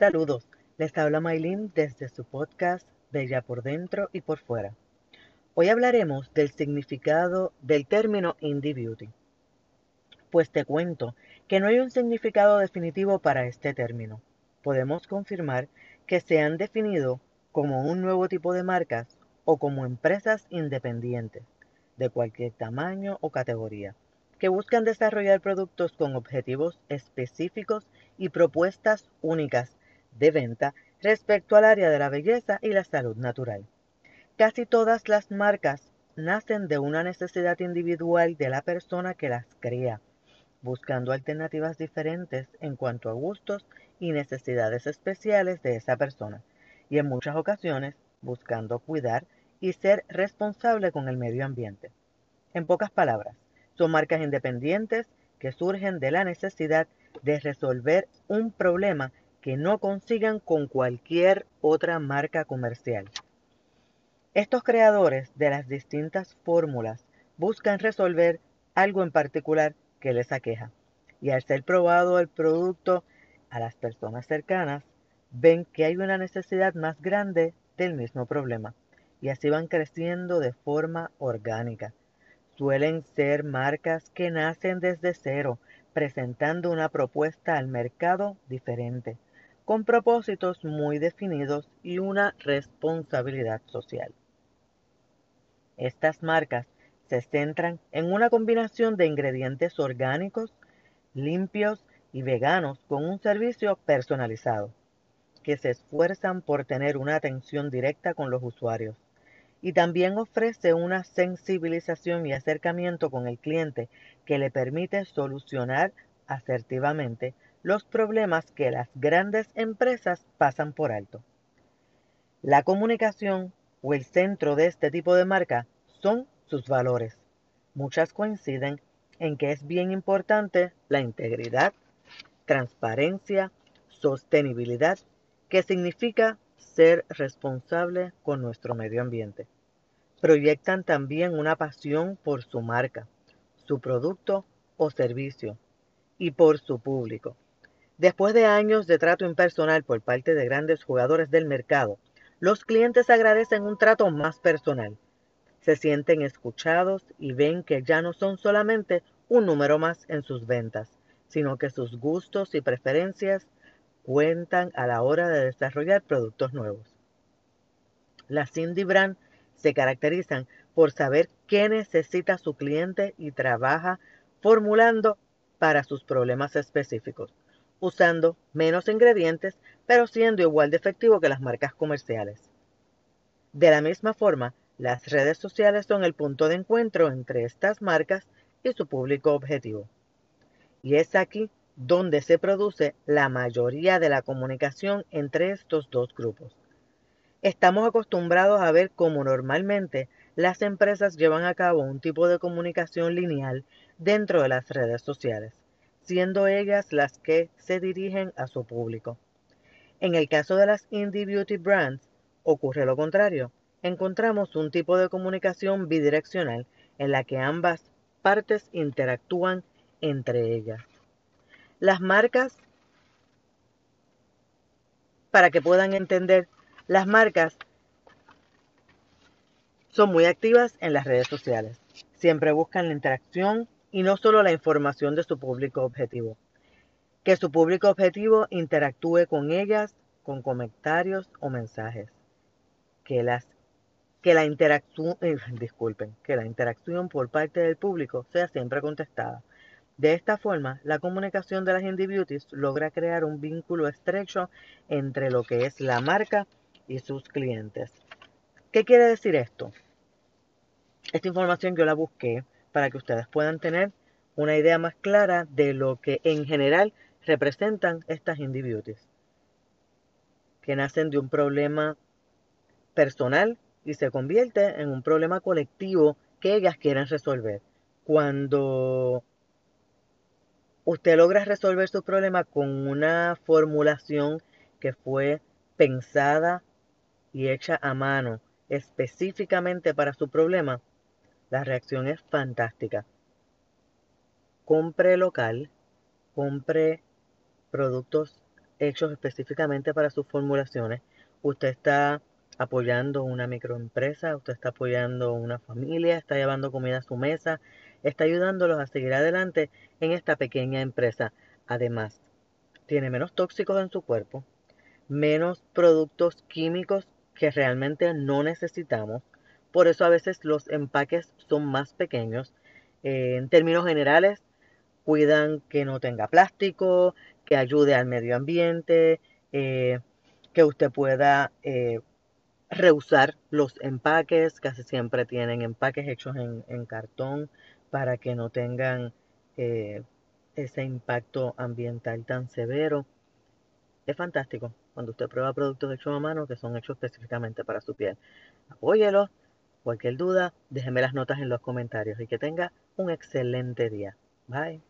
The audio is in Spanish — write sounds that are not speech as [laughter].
Saludos, les habla Maylin desde su podcast Bella por dentro y por fuera. Hoy hablaremos del significado del término indie beauty. Pues te cuento que no hay un significado definitivo para este término. Podemos confirmar que se han definido como un nuevo tipo de marcas o como empresas independientes de cualquier tamaño o categoría que buscan desarrollar productos con objetivos específicos y propuestas únicas de venta respecto al área de la belleza y la salud natural. Casi todas las marcas nacen de una necesidad individual de la persona que las crea, buscando alternativas diferentes en cuanto a gustos y necesidades especiales de esa persona, y en muchas ocasiones buscando cuidar y ser responsable con el medio ambiente. En pocas palabras, son marcas independientes que surgen de la necesidad de resolver un problema que no consigan con cualquier otra marca comercial. Estos creadores de las distintas fórmulas buscan resolver algo en particular que les aqueja. Y al ser probado el producto a las personas cercanas, ven que hay una necesidad más grande del mismo problema. Y así van creciendo de forma orgánica. Suelen ser marcas que nacen desde cero, presentando una propuesta al mercado diferente con propósitos muy definidos y una responsabilidad social. Estas marcas se centran en una combinación de ingredientes orgánicos, limpios y veganos con un servicio personalizado, que se esfuerzan por tener una atención directa con los usuarios y también ofrece una sensibilización y acercamiento con el cliente que le permite solucionar asertivamente los problemas que las grandes empresas pasan por alto. La comunicación o el centro de este tipo de marca son sus valores. Muchas coinciden en que es bien importante la integridad, transparencia, sostenibilidad, que significa ser responsable con nuestro medio ambiente. Proyectan también una pasión por su marca, su producto o servicio y por su público. Después de años de trato impersonal por parte de grandes jugadores del mercado, los clientes agradecen un trato más personal. Se sienten escuchados y ven que ya no son solamente un número más en sus ventas, sino que sus gustos y preferencias cuentan a la hora de desarrollar productos nuevos. Las indie brand se caracterizan por saber qué necesita su cliente y trabaja formulando para sus problemas específicos usando menos ingredientes, pero siendo igual de efectivo que las marcas comerciales. De la misma forma, las redes sociales son el punto de encuentro entre estas marcas y su público objetivo. Y es aquí donde se produce la mayoría de la comunicación entre estos dos grupos. Estamos acostumbrados a ver cómo normalmente las empresas llevan a cabo un tipo de comunicación lineal dentro de las redes sociales siendo ellas las que se dirigen a su público. En el caso de las indie beauty brands, ocurre lo contrario. Encontramos un tipo de comunicación bidireccional en la que ambas partes interactúan entre ellas. Las marcas, para que puedan entender, las marcas son muy activas en las redes sociales. Siempre buscan la interacción y no solo la información de su público objetivo. Que su público objetivo interactúe con ellas con comentarios o mensajes. Que, las, que, la interacción, [laughs] eh, disculpen, que la interacción por parte del público sea siempre contestada. De esta forma, la comunicación de las indie beauties logra crear un vínculo estrecho entre lo que es la marca y sus clientes. ¿Qué quiere decir esto? Esta información yo la busqué para que ustedes puedan tener una idea más clara de lo que en general representan estas indie beauties, que nacen de un problema personal y se convierte en un problema colectivo que ellas quieren resolver. Cuando usted logra resolver su problema con una formulación que fue pensada y hecha a mano específicamente para su problema, la reacción es fantástica. Compre local, compre productos hechos específicamente para sus formulaciones. Usted está apoyando una microempresa, usted está apoyando una familia, está llevando comida a su mesa, está ayudándolos a seguir adelante en esta pequeña empresa. Además, tiene menos tóxicos en su cuerpo, menos productos químicos que realmente no necesitamos. Por eso a veces los empaques son más pequeños. Eh, en términos generales, cuidan que no tenga plástico, que ayude al medio ambiente, eh, que usted pueda eh, reusar los empaques, casi siempre tienen empaques hechos en, cartón para que no tengan eh, ese impacto ambiental tan severo. Es fantástico cuando usted prueba productos hechos a mano que son hechos específicamente para su piel. Apóyelo. Cualquier duda, déjeme las notas en los comentarios y que tenga un excelente día. Bye.